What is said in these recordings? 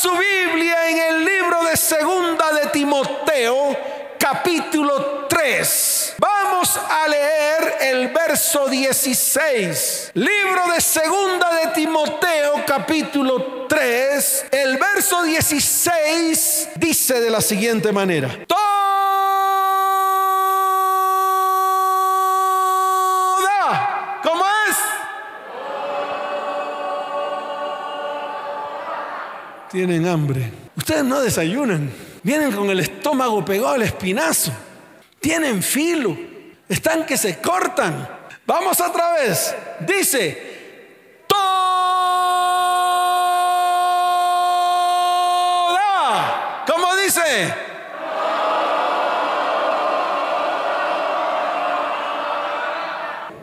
su Biblia en el libro de Segunda de Timoteo, capítulo 3. Vamos a leer el verso 16. Libro de Segunda de Timoteo, capítulo 3. El verso 16 dice de la siguiente manera. Tienen hambre. Ustedes no desayunan. Vienen con el estómago pegado al espinazo. Tienen filo. Están que se cortan. Vamos otra vez. Dice, toda. ¿Cómo dice?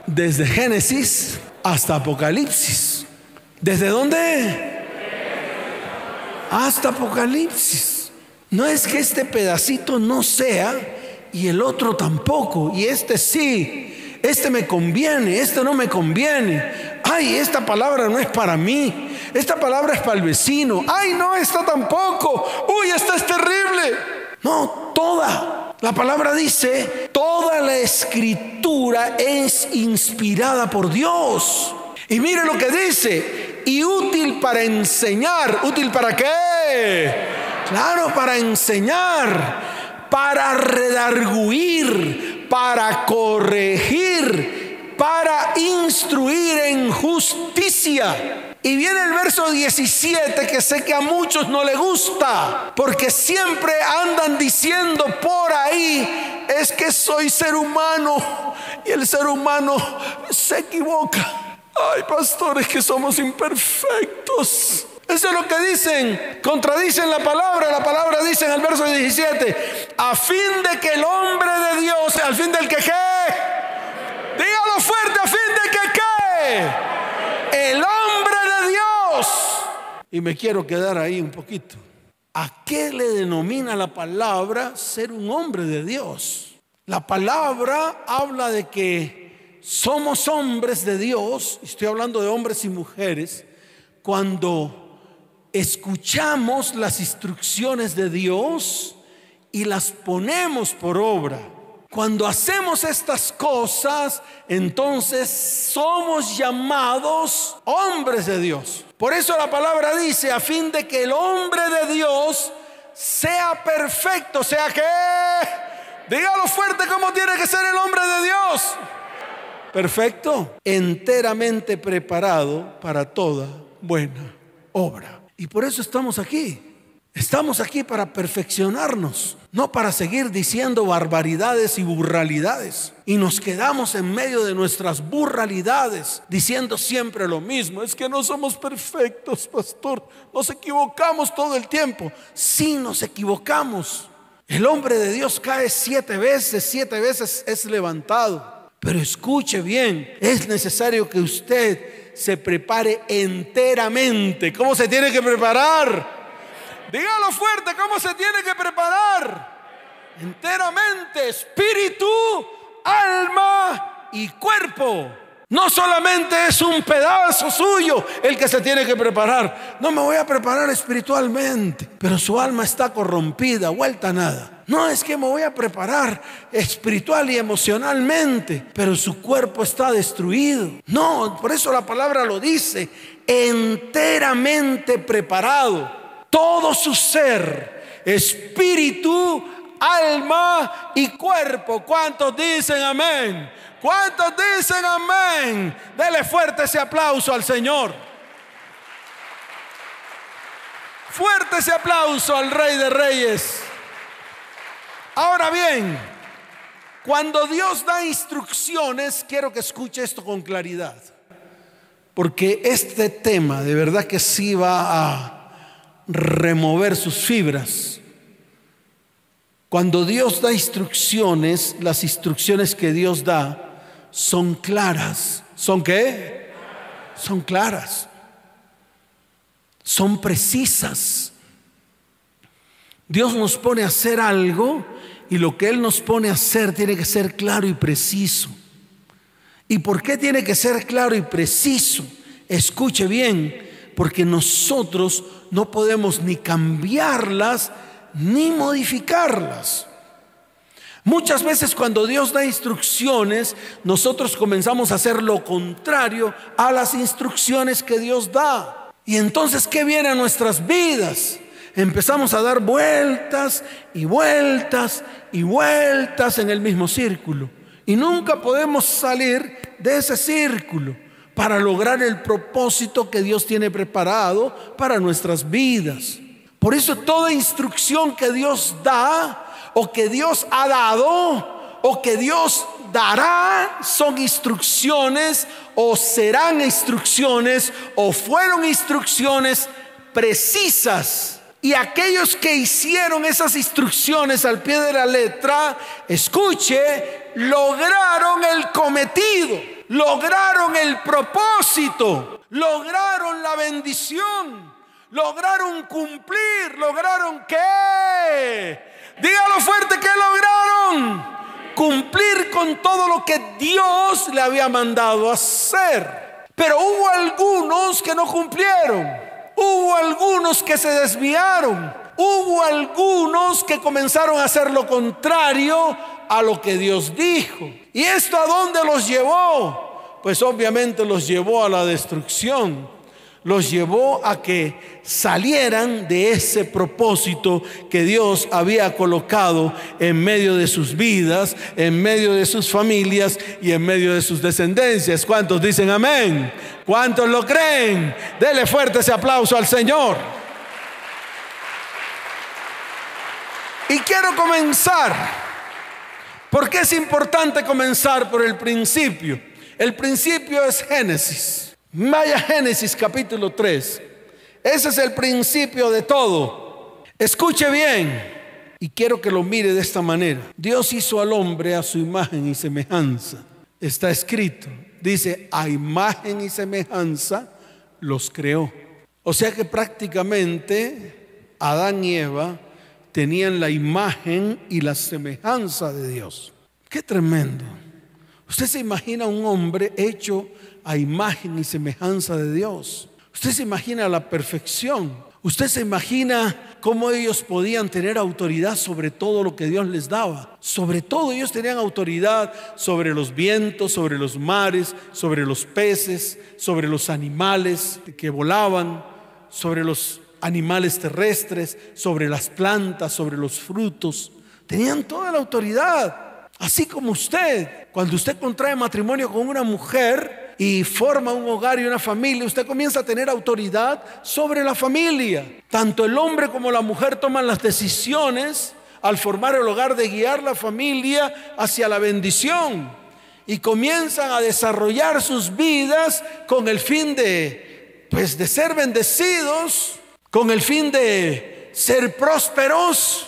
Desde Génesis hasta Apocalipsis. ¿Desde dónde? Hasta Apocalipsis. No es que este pedacito no sea y el otro tampoco, y este sí, este me conviene, este no me conviene. Ay, esta palabra no es para mí, esta palabra es para el vecino. Ay, no, esta tampoco. Uy, esta es terrible. No, toda. La palabra dice, toda la escritura es inspirada por Dios. Y mire lo que dice, y útil para enseñar. ¿Útil para qué? Claro, para enseñar, para redarguir, para corregir, para instruir en justicia. Y viene el verso 17 que sé que a muchos no le gusta, porque siempre andan diciendo por ahí, es que soy ser humano y el ser humano se equivoca. Ay, pastores, que somos imperfectos. Eso es lo que dicen. Contradicen la palabra. La palabra dice en el verso 17, a fin de que el hombre de Dios, al fin del que qué. Dígalo fuerte, a fin de que qué. El hombre de Dios. Y me quiero quedar ahí un poquito. ¿A qué le denomina la palabra ser un hombre de Dios? La palabra habla de que somos hombres de Dios, estoy hablando de hombres y mujeres, cuando escuchamos las instrucciones de Dios y las ponemos por obra. Cuando hacemos estas cosas, entonces somos llamados hombres de Dios. Por eso la palabra dice, a fin de que el hombre de Dios sea perfecto, sea que... Dígalo fuerte cómo tiene que ser el hombre de Dios perfecto, enteramente preparado para toda buena obra. Y por eso estamos aquí. Estamos aquí para perfeccionarnos, no para seguir diciendo barbaridades y burralidades. Y nos quedamos en medio de nuestras burralidades diciendo siempre lo mismo. Es que no somos perfectos, pastor. Nos equivocamos todo el tiempo. Sí, nos equivocamos. El hombre de Dios cae siete veces, siete veces es levantado. Pero escuche bien, es necesario que usted se prepare enteramente. ¿Cómo se tiene que preparar? Dígalo fuerte, ¿cómo se tiene que preparar? Enteramente, espíritu, alma y cuerpo. No solamente es un pedazo suyo el que se tiene que preparar. No me voy a preparar espiritualmente, pero su alma está corrompida, vuelta a nada. No es que me voy a preparar espiritual y emocionalmente, pero su cuerpo está destruido. No, por eso la palabra lo dice, enteramente preparado. Todo su ser, espíritu, alma y cuerpo. ¿Cuántos dicen amén? ¿Cuántos dicen amén? Dele fuerte ese aplauso al Señor. Fuerte ese aplauso al Rey de Reyes. Ahora bien, cuando Dios da instrucciones, quiero que escuche esto con claridad. Porque este tema de verdad que sí va a remover sus fibras. Cuando Dios da instrucciones, las instrucciones que Dios da son claras. ¿Son qué? Son claras. Son precisas. Dios nos pone a hacer algo y lo que Él nos pone a hacer tiene que ser claro y preciso. ¿Y por qué tiene que ser claro y preciso? Escuche bien, Porque nosotros no podemos ni cambiarlas ni modificarlas. Muchas veces cuando Dios da instrucciones, nosotros comenzamos a hacer lo contrario a las instrucciones que Dios da. Y entonces, ¿qué viene a nuestras vidas? Empezamos a dar vueltas y vueltas y vueltas en el mismo círculo. Y nunca podemos salir de ese círculo para lograr el propósito que Dios tiene preparado para nuestras vidas. Por eso toda instrucción que Dios da o que Dios ha dado o que Dios dará son instrucciones o serán instrucciones o fueron instrucciones precisas. Y aquellos que hicieron esas instrucciones al pie de la letra, escuche, lograron el cometido, lograron el propósito, lograron la bendición, lograron cumplir, lograron qué Dígalo fuerte que lograron cumplir con todo lo que Dios le había mandado hacer. Pero hubo algunos que no cumplieron. Hubo algunos que se desviaron. Hubo algunos que comenzaron a hacer lo contrario a lo que Dios dijo. ¿Y esto a dónde los llevó? Pues obviamente los llevó a la destrucción los llevó a que salieran de ese propósito que Dios había colocado en medio de sus vidas, en medio de sus familias y en medio de sus descendencias. ¿Cuántos dicen amén? ¿Cuántos lo creen? Dele fuerte ese aplauso al Señor. Y quiero comenzar, porque es importante comenzar por el principio. El principio es Génesis. Vaya Génesis capítulo 3. Ese es el principio de todo. Escuche bien. Y quiero que lo mire de esta manera. Dios hizo al hombre a su imagen y semejanza. Está escrito. Dice, a imagen y semejanza los creó. O sea que prácticamente Adán y Eva tenían la imagen y la semejanza de Dios. Qué tremendo. Usted se imagina un hombre hecho a imagen y semejanza de Dios. Usted se imagina la perfección. Usted se imagina cómo ellos podían tener autoridad sobre todo lo que Dios les daba. Sobre todo ellos tenían autoridad sobre los vientos, sobre los mares, sobre los peces, sobre los animales que volaban, sobre los animales terrestres, sobre las plantas, sobre los frutos. Tenían toda la autoridad. Así como usted, cuando usted contrae matrimonio con una mujer, y forma un hogar y una familia, usted comienza a tener autoridad sobre la familia. Tanto el hombre como la mujer toman las decisiones al formar el hogar de guiar la familia hacia la bendición y comienzan a desarrollar sus vidas con el fin de pues de ser bendecidos, con el fin de ser prósperos,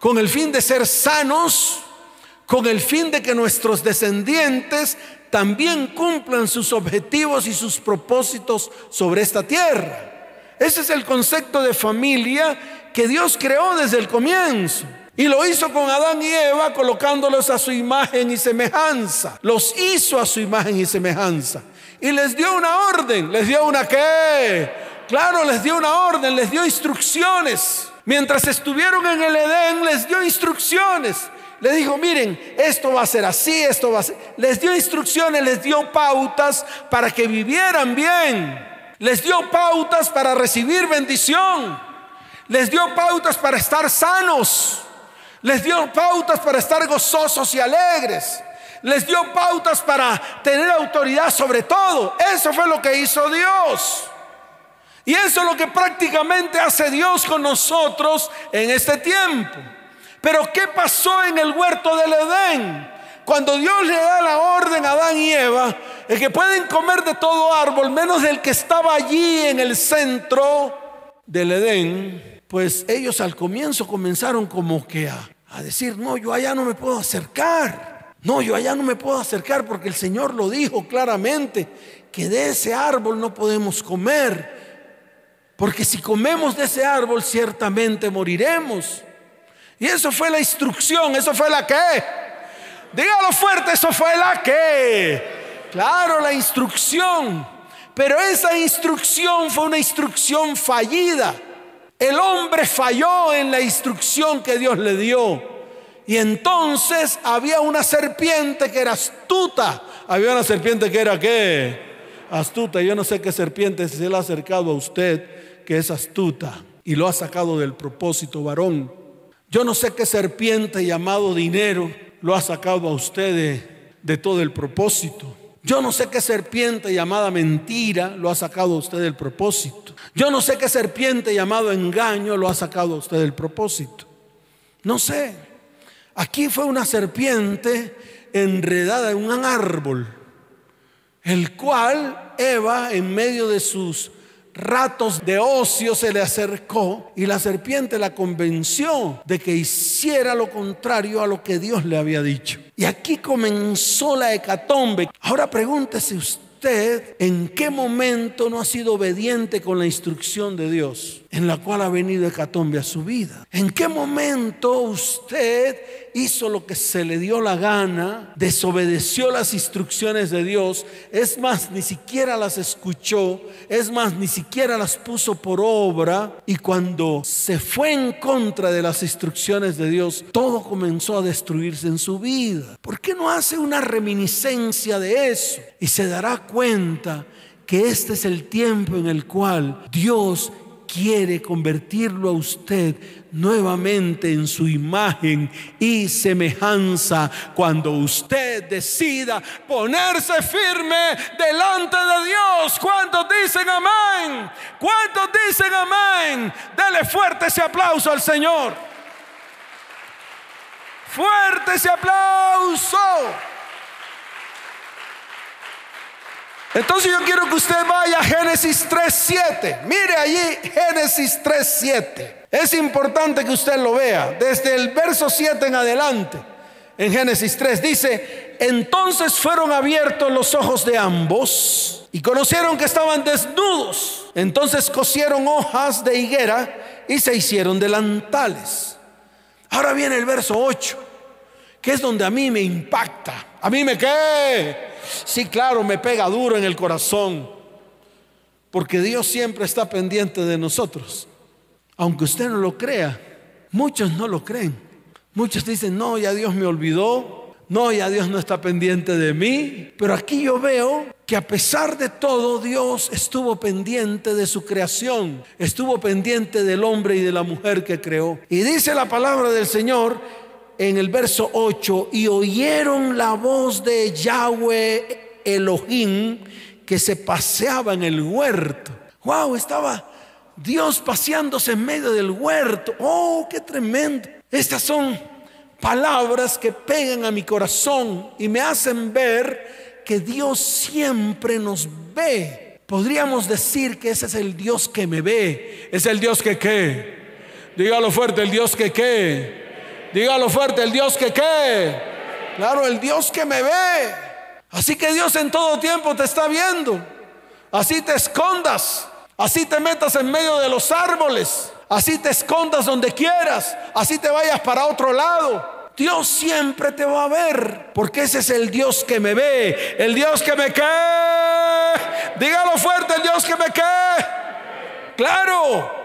con el fin de ser sanos, con el fin de que nuestros descendientes también cumplan sus objetivos y sus propósitos sobre esta tierra. Ese es el concepto de familia que Dios creó desde el comienzo. Y lo hizo con Adán y Eva colocándolos a su imagen y semejanza. Los hizo a su imagen y semejanza. Y les dio una orden. ¿Les dio una qué? Claro, les dio una orden, les dio instrucciones. Mientras estuvieron en el Edén, les dio instrucciones. Le dijo, miren, esto va a ser así, esto va a ser. Les dio instrucciones, les dio pautas para que vivieran bien. Les dio pautas para recibir bendición. Les dio pautas para estar sanos. Les dio pautas para estar gozosos y alegres. Les dio pautas para tener autoridad sobre todo. Eso fue lo que hizo Dios. Y eso es lo que prácticamente hace Dios con nosotros en este tiempo. Pero ¿qué pasó en el huerto del Edén? Cuando Dios le da la orden a Adán y Eva, es que pueden comer de todo árbol, menos del que estaba allí en el centro del Edén, pues ellos al comienzo comenzaron como que a, a decir, no, yo allá no me puedo acercar. No, yo allá no me puedo acercar porque el Señor lo dijo claramente, que de ese árbol no podemos comer. Porque si comemos de ese árbol ciertamente moriremos. Y eso fue la instrucción, eso fue la que. Dígalo fuerte, eso fue la que. Claro, la instrucción. Pero esa instrucción fue una instrucción fallida. El hombre falló en la instrucción que Dios le dio. Y entonces había una serpiente que era astuta. Había una serpiente que era qué? Astuta. Yo no sé qué serpiente se le ha acercado a usted que es astuta y lo ha sacado del propósito varón. Yo no sé qué serpiente llamado dinero lo ha sacado a usted de, todo el propósito. Yo no sé qué serpiente llamada mentira lo ha sacado a usted del propósito. Yo no sé qué serpiente llamado engaño lo ha sacado a usted del propósito. No sé. Aquí fue una serpiente enredada en un árbol, el cual Eva, en medio de sus ratos de ocio se le acercó y la serpiente la convenció de que hiciera lo contrario a lo que Dios le había dicho. Y aquí comenzó la hecatombe. Ahora pregúntese usted en qué momento no ha sido obediente con la instrucción de Dios en la cual ha venido hecatombe a su vida. ¿En qué momento usted hizo lo que se le dio la gana, desobedeció las instrucciones de Dios, es más, ni siquiera las escuchó, es más, ni siquiera las puso por obra y cuando se fue en contra de las instrucciones de Dios, todo comenzó a destruirse en su vida. ¿Por qué no hace una reminiscencia de eso? Y se dará cuenta que este es el tiempo en el cual Dios quiere convertirlo a usted nuevamente en su imagen y semejanza cuando usted decida ponerse firme delante de Dios. ¿Cuántos dicen amén? ¿Cuántos dicen amén? Dele fuerte ese aplauso al Señor. Fuerte ese aplauso. Entonces yo quiero que usted vaya a Génesis 3.7. Mire allí Génesis 3.7. Es importante que usted lo vea. Desde el verso 7 en adelante. En Génesis 3 dice, entonces fueron abiertos los ojos de ambos y conocieron que estaban desnudos. Entonces cosieron hojas de higuera y se hicieron delantales. Ahora viene el verso 8, que es donde a mí me impacta. A mí me qué Sí, claro, me pega duro en el corazón. Porque Dios siempre está pendiente de nosotros. Aunque usted no lo crea, muchos no lo creen. Muchos dicen, no, ya Dios me olvidó. No, ya Dios no está pendiente de mí. Pero aquí yo veo que a pesar de todo, Dios estuvo pendiente de su creación. Estuvo pendiente del hombre y de la mujer que creó. Y dice la palabra del Señor en el verso 8, y oyeron la voz de Yahweh Elohim que se paseaba en el huerto. Wow, estaba Dios paseándose en medio del huerto. Oh, qué tremendo. Estas son palabras que pegan a mi corazón y me hacen ver que Dios siempre nos ve. Podríamos decir que ese es el Dios que me ve. Es el Dios que qué. Dígalo fuerte, el Dios que qué Dígalo fuerte, el Dios que qué. Claro, el Dios que me ve. Así que Dios en todo tiempo te está viendo. Así te escondas. Así te metas en medio de los árboles. Así te escondas donde quieras. Así te vayas para otro lado. Dios siempre te va a ver. Porque ese es el Dios que me ve. El Dios que me qué. Dígalo fuerte, el Dios que me qué. Claro.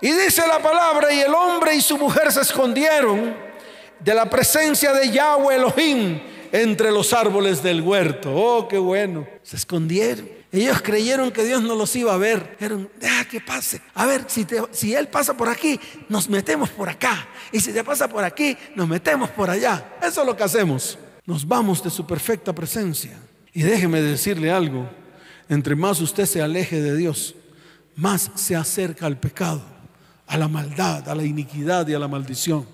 Y dice la palabra, y el hombre y su mujer se escondieron de la presencia de Yahweh Elohim entre los árboles del huerto. Oh, qué bueno. Se escondieron. Ellos creyeron que Dios no los iba a ver. Dijeron, deja que pase. A ver, si, si Él pasa por aquí, nos metemos por acá. Y si te pasa por aquí, nos metemos por allá. Eso es lo que hacemos. Nos vamos de su perfecta presencia. Y déjeme decirle algo. Entre más usted se aleje de Dios, más se acerca al pecado a la maldad, a la iniquidad y a la maldición.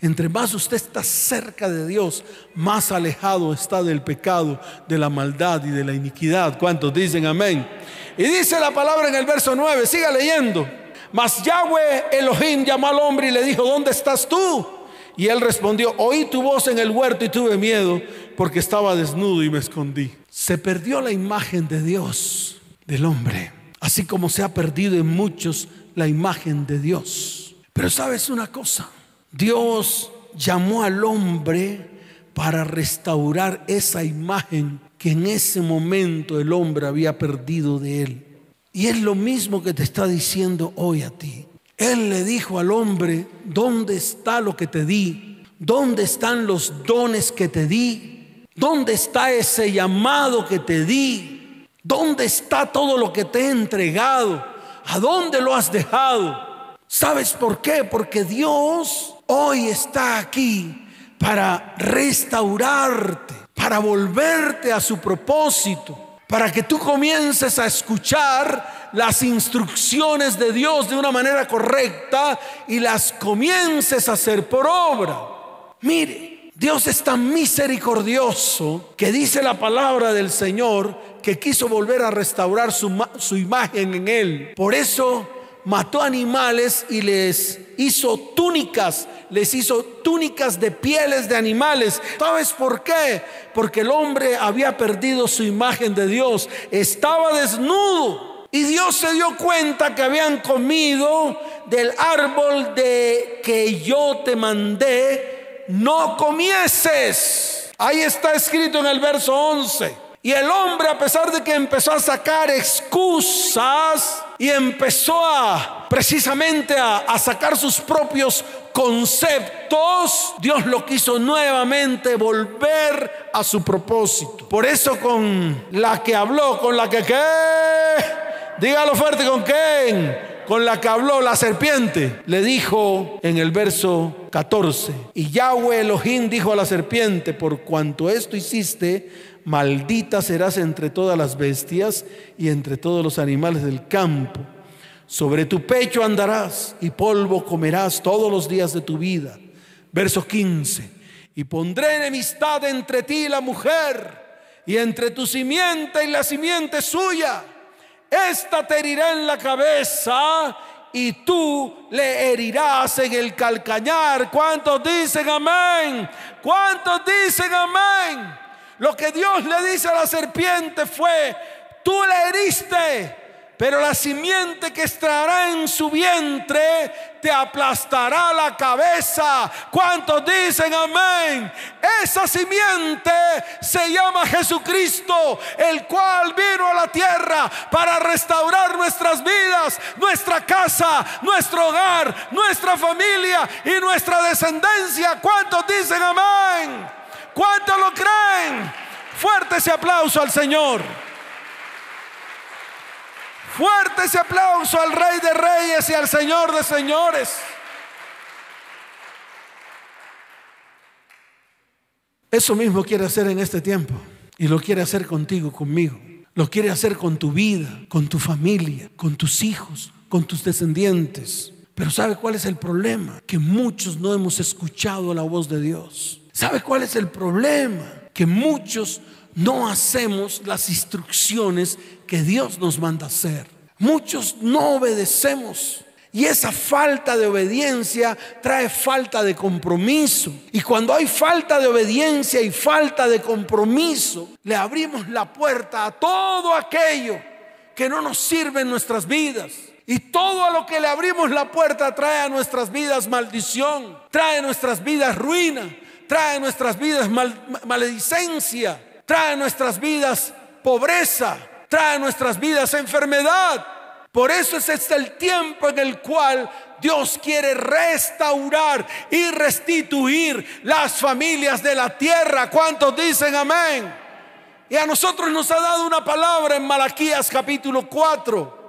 Entre más usted está cerca de Dios, más alejado está del pecado, de la maldad y de la iniquidad. ¿Cuántos dicen amén? Y dice la palabra en el verso 9, siga leyendo. Mas Yahweh Elohim llamó al hombre y le dijo, ¿dónde estás tú? Y él respondió, oí tu voz en el huerto y tuve miedo porque estaba desnudo y me escondí. Se perdió la imagen de Dios, del hombre, así como se ha perdido en muchos la imagen de Dios. Pero sabes una cosa, Dios llamó al hombre para restaurar esa imagen que en ese momento el hombre había perdido de él. Y es lo mismo que te está diciendo hoy a ti. Él le dijo al hombre, ¿dónde está lo que te di? ¿Dónde están los dones que te di? ¿Dónde está ese llamado que te di? ¿Dónde está todo lo que te he entregado? ¿A dónde lo has dejado? ¿Sabes por qué? Porque Dios hoy está aquí para restaurarte, para volverte a su propósito, para que tú comiences a escuchar las instrucciones de Dios de una manera correcta y las comiences a hacer por obra. Mire, Dios es tan misericordioso que dice la palabra del Señor que quiso volver a restaurar su, su imagen en él. Por eso mató animales y les hizo túnicas, les hizo túnicas de pieles de animales. ¿Sabes por qué? Porque el hombre había perdido su imagen de Dios, estaba desnudo. Y Dios se dio cuenta que habían comido del árbol de que yo te mandé, no comieses. Ahí está escrito en el verso 11. Y el hombre, a pesar de que empezó a sacar excusas y empezó a precisamente a, sacar sus propios conceptos, Dios lo quiso nuevamente volver a su propósito. Por eso con la que habló, con la que qué, dígalo fuerte, con quién, con la que habló la serpiente, le dijo en el verso 14, y Yahweh Elohim dijo a la serpiente, por cuanto esto hiciste, maldita serás entre todas las bestias y entre todos los animales del campo. Sobre tu pecho andarás y polvo comerás todos los días de tu vida. Verso 15. Y pondré enemistad entre ti y la mujer, y entre tu simiente y la simiente suya. Esta te herirá en la cabeza y tú le herirás en el calcañar. ¿Cuántos dicen amén? ¿Cuántos dicen amén? Lo que Dios le dice a la serpiente fue, tú le heriste, pero la simiente que extraerá en su vientre te aplastará la cabeza. ¿Cuántos dicen amén? Esa simiente se llama Jesucristo, el cual vino a la tierra para restaurar nuestras vidas, nuestra casa, nuestro hogar, nuestra familia y nuestra descendencia. ¿Cuántos dicen amén? ¿Cuántos lo creen? Fuerte ese aplauso al Señor. Fuerte ese aplauso al Rey de Reyes y al Señor de Señores. Eso mismo quiere hacer en este tiempo. Y lo quiere hacer contigo, conmigo. Lo quiere hacer con tu vida, con tu familia, con tus hijos, con tus descendientes. Pero ¿sabe cuál es el problema? Que muchos no hemos escuchado la voz de Dios. ¿Sabe cuál es el problema? Que muchos no hacemos las instrucciones que Dios nos manda hacer. Muchos no obedecemos. Y esa falta de obediencia trae falta de compromiso. Y cuando hay falta de obediencia y falta de compromiso, le abrimos la puerta a todo aquello que no nos sirve en nuestras vidas. Y todo a lo que le abrimos la puerta trae a nuestras vidas maldición, trae a nuestras vidas ruina, trae a nuestras vidas maledicencia, trae a nuestras vidas pobreza, trae a nuestras vidas enfermedad. Por eso es este el tiempo en el cual Dios quiere restaurar y restituir las familias de la tierra. ¿Cuántos dicen amén? Y a nosotros nos ha dado una palabra en Malaquías capítulo 4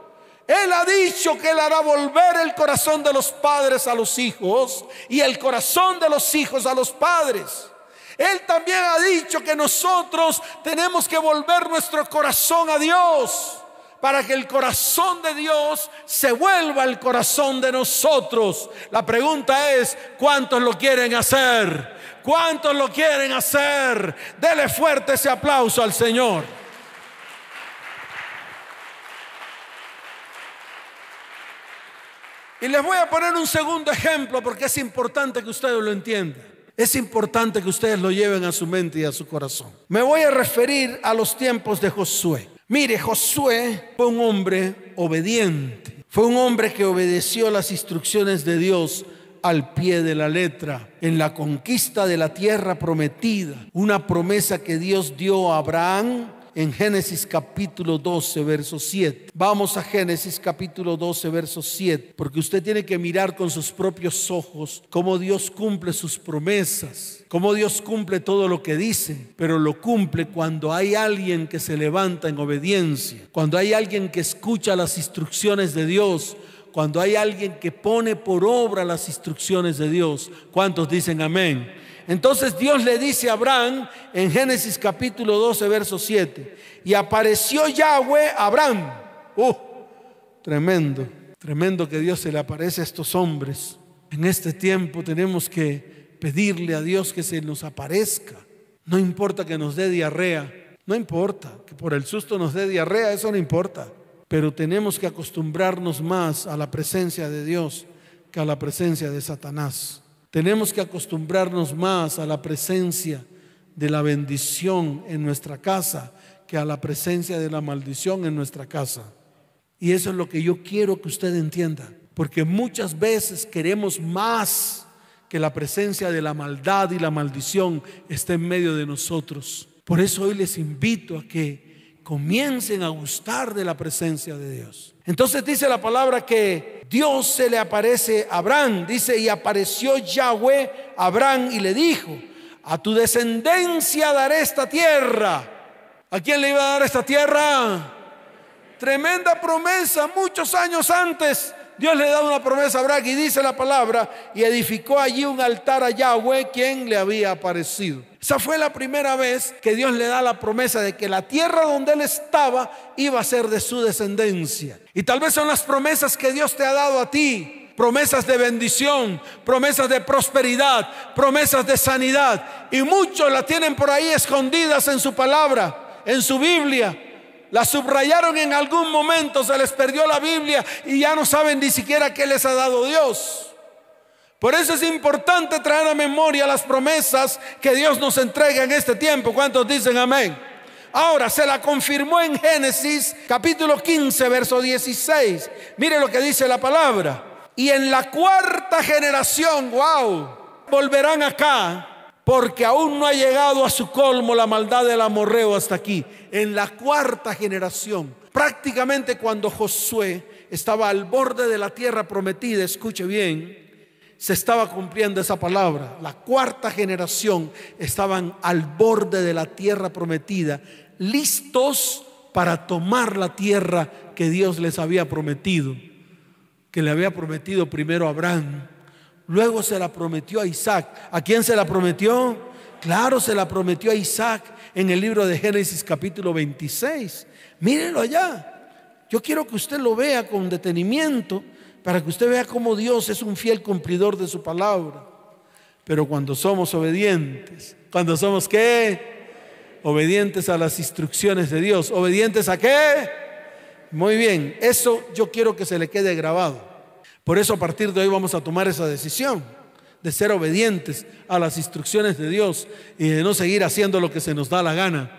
él ha dicho que Él hará volver el corazón de los padres a los hijos y el corazón de los hijos a los padres. Él también ha dicho que nosotros tenemos que volver nuestro corazón a Dios para que el corazón de Dios se vuelva el corazón de nosotros. La pregunta es, ¿cuántos lo quieren hacer? ¿Cuántos lo quieren hacer? Dele fuerte ese aplauso al Señor. Y les voy a poner un segundo ejemplo porque es importante que ustedes lo entiendan. Es importante que ustedes lo lleven a su mente y a su corazón. Me voy a referir a los tiempos de Josué. Mire, Josué fue un hombre obediente. Fue un hombre que obedeció las instrucciones de Dios al pie de la letra en la conquista de la tierra prometida, una promesa que Dios dio a Abraham en Génesis capítulo 12, verso 7. Vamos a Génesis capítulo 12, verso 7, porque usted tiene que mirar con sus propios ojos cómo Dios cumple sus promesas, cómo Dios cumple todo lo que dice, pero lo cumple cuando hay alguien que se levanta en obediencia, cuando hay alguien que escucha las instrucciones de Dios, cuando hay alguien que pone por obra las instrucciones de Dios. ¿Cuántos dicen amén? Entonces Dios le dice a Abraham en Génesis capítulo 12, verso 7, y apareció Yahweh a Abraham. ¡Uh! Tremendo, tremendo que Dios se le aparece a estos hombres. En este tiempo tenemos que pedirle a Dios que se nos aparezca. No importa que nos dé diarrea, no importa que por el susto nos dé diarrea, eso no importa. Pero tenemos que acostumbrarnos más a la presencia de Dios que a la presencia de Satanás. Tenemos que acostumbrarnos más a la presencia de la bendición en nuestra casa que a la presencia de la maldición en nuestra casa. Y eso es lo que yo quiero que usted entienda, porque muchas veces queremos más que la presencia de la maldad y la maldición esté en medio de nosotros. Por eso hoy les invito a que comiencen a gustar de la presencia de Dios. Entonces dice la palabra que Dios se le aparece a Abraham, dice, y apareció Yahweh a Abraham y le dijo, a tu descendencia daré esta tierra. ¿A quién le iba a dar esta tierra? Tremenda promesa, muchos años antes Dios le da una promesa a Abraham y dice la palabra, y edificó allí un altar a Yahweh, quien le había aparecido. Esa fue la primera vez que Dios le da la promesa de que la tierra donde él estaba iba a ser de su descendencia. Y tal vez son las promesas que Dios te ha dado a ti. Promesas de bendición, promesas de prosperidad, promesas de sanidad. Y muchos la tienen por ahí escondidas en su palabra, en su Biblia. La subrayaron en algún momento, se les perdió la Biblia y ya no saben ni siquiera qué les ha dado Dios. Por eso es importante traer a memoria las promesas que Dios nos entrega en este tiempo. ¿Cuántos dicen amén? Ahora se la confirmó en Génesis capítulo 15, verso 16. Mire lo que dice la palabra. Y en la cuarta generación, wow, volverán acá porque aún no ha llegado a su colmo la maldad del amorreo hasta aquí. En la cuarta generación, prácticamente cuando Josué estaba al borde de la tierra prometida, escuche bien, se estaba cumpliendo esa palabra. La cuarta generación estaban al borde de la tierra prometida, listos para tomar la tierra que Dios les había prometido, que le había prometido primero a Abraham Luego se la prometió a Isaac. ¿A quién se la prometió? Claro, se la prometió a Isaac en el libro de Génesis capítulo 26. Mírenlo allá. Yo quiero que usted lo vea con detenimiento para que usted vea cómo Dios es un fiel cumplidor de su palabra. Pero cuando somos obedientes, cuando somos qué? Obedientes a las instrucciones de Dios. ¿Obedientes a qué? Muy bien, eso yo quiero que se le quede grabado. Por eso a partir de hoy vamos a tomar esa decisión de ser obedientes a las instrucciones de Dios y de no seguir haciendo lo que se nos da la gana.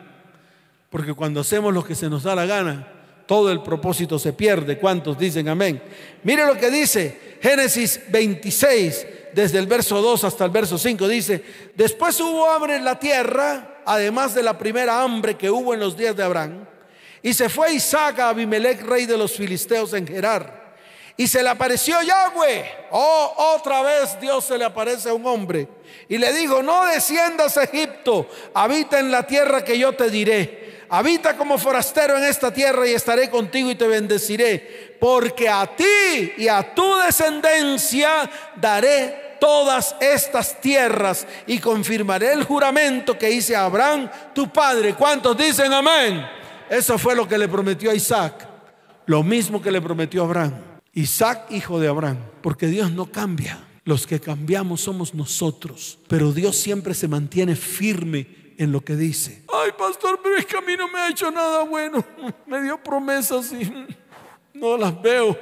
Porque cuando hacemos lo que se nos da la gana, todo el propósito se pierde. ¿Cuántos dicen amén? Mire lo que dice Génesis 26, desde el verso 2 hasta el verso 5. Dice, después hubo hambre en la tierra, además de la primera hambre que hubo en los días de Abraham. Y se fue Isaac a Abimelech, rey de los filisteos en Gerar y se le apareció Yahweh. Oh, otra vez Dios se le aparece a un hombre. Y le dijo, no desciendas a Egipto, habita en la tierra que yo te diré. Habita como forastero en esta tierra y estaré contigo y te bendeciré. Porque a ti y a tu descendencia daré todas estas tierras y confirmaré el juramento que hice a Abraham, tu padre. ¿Cuántos dicen amén? Eso fue lo que le prometió a Isaac. Lo mismo que le prometió a Abraham. Isaac, hijo de Abraham, porque Dios no cambia. Los que cambiamos somos nosotros, pero Dios siempre se mantiene firme en lo que dice. Ay, pastor, pero es que a mí no me ha hecho nada bueno. Me dio promesas y no las veo.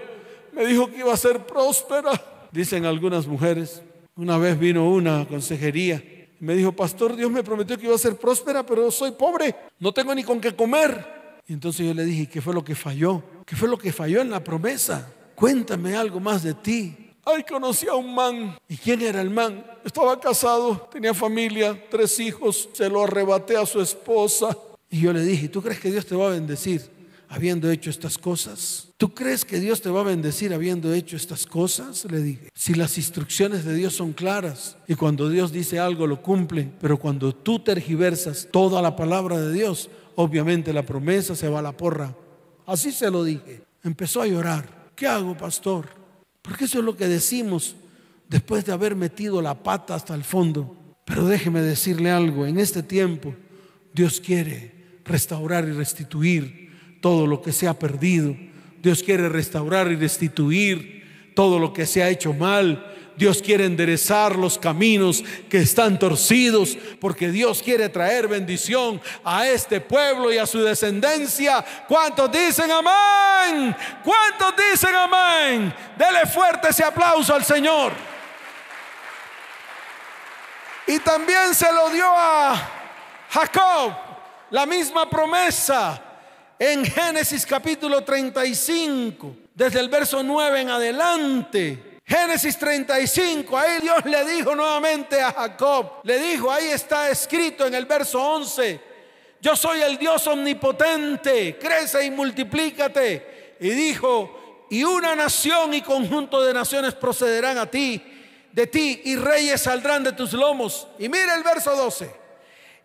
Me dijo que iba a ser próspera. Dicen algunas mujeres. Una vez vino una consejería y me dijo, pastor, Dios me prometió que iba a ser próspera, pero soy pobre. No tengo ni con qué comer. Y entonces yo le dije, ¿qué fue lo que falló? ¿Qué fue lo que falló en la promesa? Cuéntame algo más de ti. Ay, conocí a un man. ¿Y quién era el man? Estaba casado, tenía familia, tres hijos, se lo arrebaté a su esposa. Y yo le dije, ¿tú crees que Dios te va a bendecir habiendo hecho estas cosas? ¿Tú crees que Dios te va a bendecir habiendo hecho estas cosas? Le dije, si las instrucciones de Dios son claras y cuando Dios dice algo lo cumple, pero cuando tú tergiversas toda la palabra de Dios, obviamente la promesa se va a la porra. Así se lo dije. Empezó a llorar. ¿Qué hago, pastor? Porque eso es lo que decimos después de haber metido la pata hasta el fondo. Pero déjeme decirle algo, en este tiempo Dios quiere restaurar y restituir todo lo que se ha perdido. Dios quiere restaurar y restituir todo lo que se ha hecho mal. Dios quiere enderezar los caminos que están torcidos, porque Dios quiere traer bendición a este pueblo y a su descendencia. ¿Cuántos dicen amén? ¿Cuántos dicen amén? Dele fuerte ese aplauso al Señor. Y también se lo dio a Jacob la misma promesa en Génesis capítulo 35, desde el verso 9 en adelante. Génesis 35, ahí Dios le dijo nuevamente a Jacob, le dijo, ahí está escrito en el verso 11, yo soy el Dios omnipotente, crece y multiplícate. Y dijo, y una nación y conjunto de naciones procederán a ti, de ti, y reyes saldrán de tus lomos. Y mira el verso 12.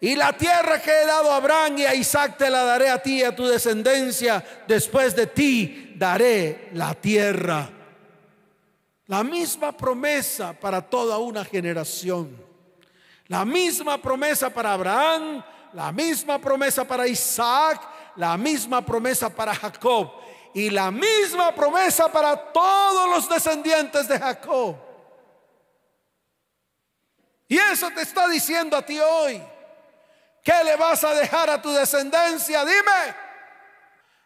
Y la tierra que he dado a Abraham y a Isaac te la daré a ti y a tu descendencia. Después de ti daré la tierra. La misma promesa para toda una generación. La misma promesa para Abraham, la misma promesa para Isaac, la misma promesa para Jacob y la misma promesa para todos los descendientes de Jacob. Y eso te está diciendo a ti hoy. ¿Qué le vas a dejar a tu descendencia? Dime.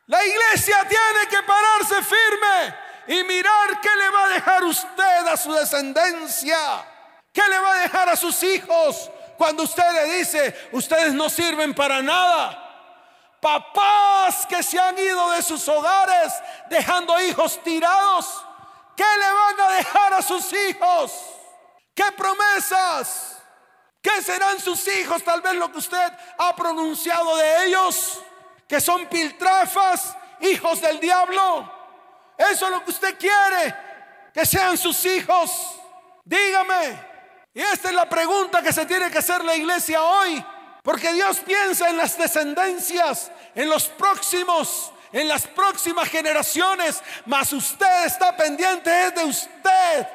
La iglesia tiene que pararse firme y mirar qué le va a dejar usted a su descendencia. ¿Qué le va a dejar a sus hijos cuando usted le dice, ustedes no sirven para nada? Papás que se han ido de sus hogares dejando hijos tirados. ¿Qué le van a dejar a sus hijos? ¿Qué promesas? ¿Qué serán sus hijos? Tal vez lo que usted ha pronunciado de ellos, que son piltrafas, hijos del diablo. Eso es lo que usted quiere, que sean sus hijos. Dígame. Y esta es la pregunta que se tiene que hacer la iglesia hoy. Porque Dios piensa en las descendencias, en los próximos, en las próximas generaciones. Mas usted está pendiente de usted,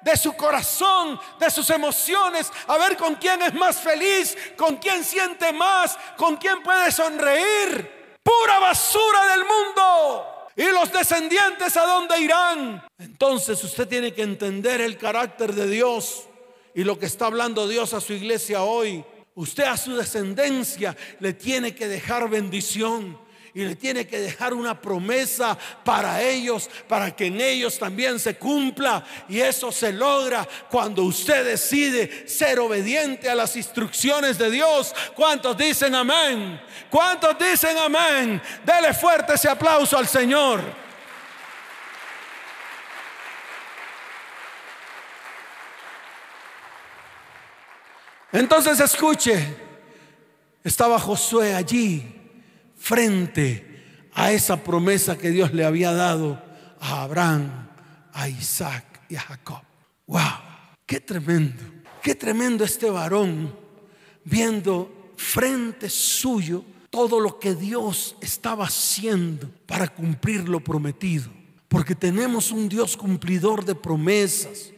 de su corazón, de sus emociones. A ver con quién es más feliz, con quién siente más, con quién puede sonreír. Pura basura del mundo. ¿Y los descendientes a dónde irán? Entonces usted tiene que entender el carácter de Dios y lo que está hablando Dios a su iglesia hoy. Usted a su descendencia le tiene que dejar bendición y le tiene que dejar una promesa para ellos, para que en ellos también se cumpla. Y eso se logra cuando usted decide ser obediente a las instrucciones de Dios. ¿Cuántos dicen amén? ¿Cuántos dicen amén? Dele fuerte ese aplauso al Señor. Entonces escuche, estaba Josué allí frente a esa promesa que Dios le había dado a Abraham, a Isaac y a Jacob. ¡Wow! ¡Qué tremendo! ¡Qué tremendo este varón viendo frente suyo todo lo que Dios estaba haciendo para cumplir lo prometido! Porque tenemos un Dios cumplidor de promesas,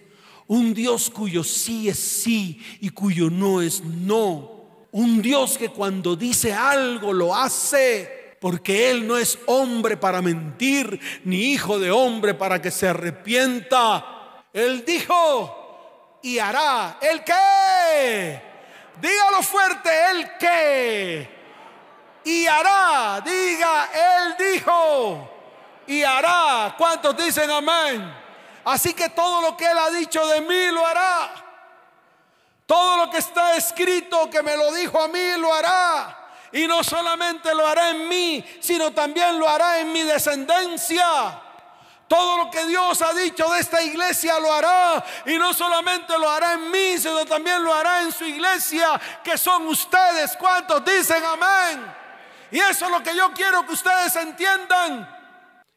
un Dios cuyo sí es sí y cuyo no es no un Dios que cuando dice algo lo hace, porque Él no es hombre para mentir, ni hijo de hombre para que se arrepienta. Él dijo y hará. ¿El qué? Dígalo fuerte, ¿el qué? Y hará, diga, Él dijo y hará. ¿Cuántos dicen amén? Así que todo lo que Él ha dicho de mí lo hará. Todo lo que está escrito que me lo dijo a mí lo hará. Y no solamente lo hará en mí, sino también lo hará en mi descendencia. Todo lo que Dios ha dicho de esta iglesia lo hará. Y no solamente lo hará en mí, sino también lo hará en su iglesia, que son ustedes. ¿Cuántos dicen amén? Y eso es lo que yo quiero que ustedes entiendan.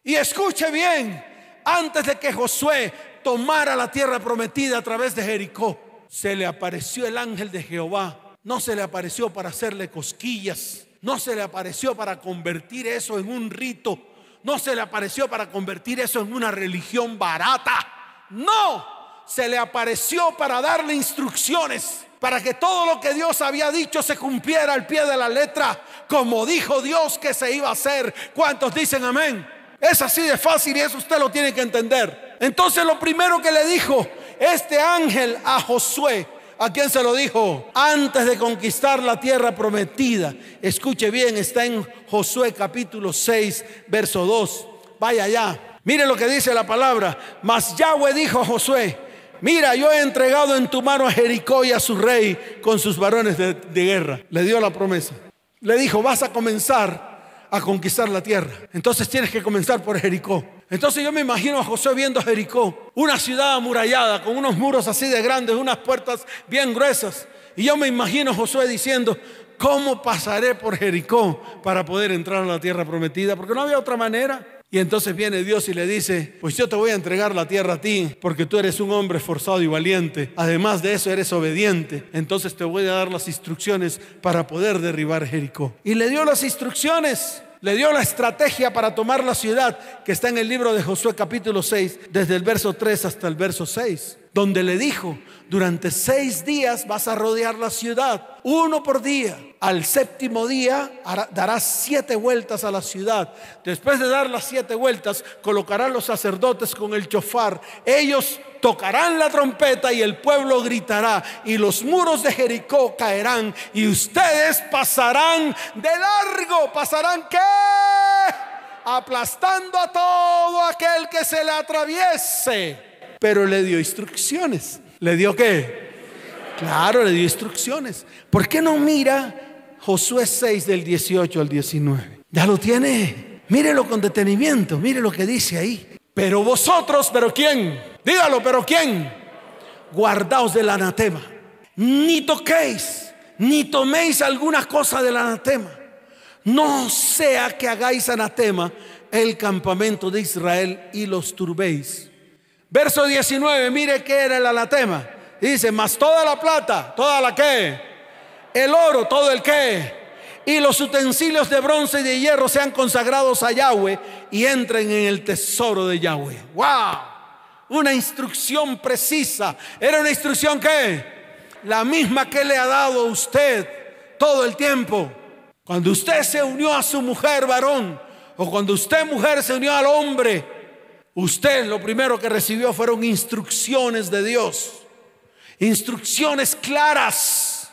Y escuche bien, antes de que Josué tomara la tierra prometida a través de Jericó, se le apareció el ángel de Jehová. No se le apareció para hacerle cosquillas. No se le apareció para convertir eso en un rito. No se le apareció para convertir eso en una religión barata. No, se le apareció para darle instrucciones para que todo lo que Dios había dicho se cumpliera al pie de la letra, como dijo Dios que se iba a hacer. ¿Cuántos dicen amén? Es así de fácil y eso usted lo tiene que entender. Entonces lo primero que le dijo este ángel a Josué, ¿a quién se lo dijo? Antes de conquistar la tierra prometida. Escuche bien, está en Josué capítulo 6, verso 2. Vaya allá. Mire lo que dice la palabra. Mas Yahweh dijo a Josué, mira, yo he entregado en tu mano a Jericó y a su rey con sus varones de, de guerra. Le dio la promesa. Le dijo, vas a comenzar a conquistar la tierra. Entonces tienes que comenzar por Jericó. Entonces yo me imagino a José viendo Jericó, una ciudad amurallada, con unos muros así de grandes, unas puertas bien gruesas. Y yo me imagino a Josué diciendo, ¿cómo pasaré por Jericó para poder entrar a la tierra prometida? Porque no había otra manera. Y entonces viene Dios y le dice, pues yo te voy a entregar la tierra a ti, porque tú eres un hombre esforzado y valiente. Además de eso, eres obediente. Entonces te voy a dar las instrucciones para poder derribar Jericó. Y le dio las instrucciones. Le dio la estrategia para tomar la ciudad que está en el libro de Josué capítulo 6, desde el verso 3 hasta el verso 6 donde le dijo, durante seis días vas a rodear la ciudad, uno por día. Al séptimo día darás siete vueltas a la ciudad. Después de dar las siete vueltas, colocarán los sacerdotes con el chofar. Ellos tocarán la trompeta y el pueblo gritará y los muros de Jericó caerán y ustedes pasarán de largo. ¿Pasarán qué? Aplastando a todo aquel que se le atraviese pero le dio instrucciones. ¿Le dio qué? Claro, le dio instrucciones. ¿Por qué no mira Josué 6 del 18 al 19? Ya lo tiene. Mírelo con detenimiento, mire lo que dice ahí. Pero vosotros, pero ¿quién? Dígalo, pero ¿quién? Guardaos del anatema. Ni toquéis, ni toméis alguna cosa del anatema. No sea que hagáis anatema el campamento de Israel y los turbéis Verso 19, mire qué era el anatema. Dice, más toda la plata, toda la que, el oro, todo el que, y los utensilios de bronce y de hierro sean consagrados a Yahweh y entren en el tesoro de Yahweh. ¡Wow! Una instrucción precisa. Era una instrucción que, la misma que le ha dado a usted todo el tiempo. Cuando usted se unió a su mujer varón, o cuando usted mujer se unió al hombre, Usted lo primero que recibió fueron instrucciones de Dios. Instrucciones claras.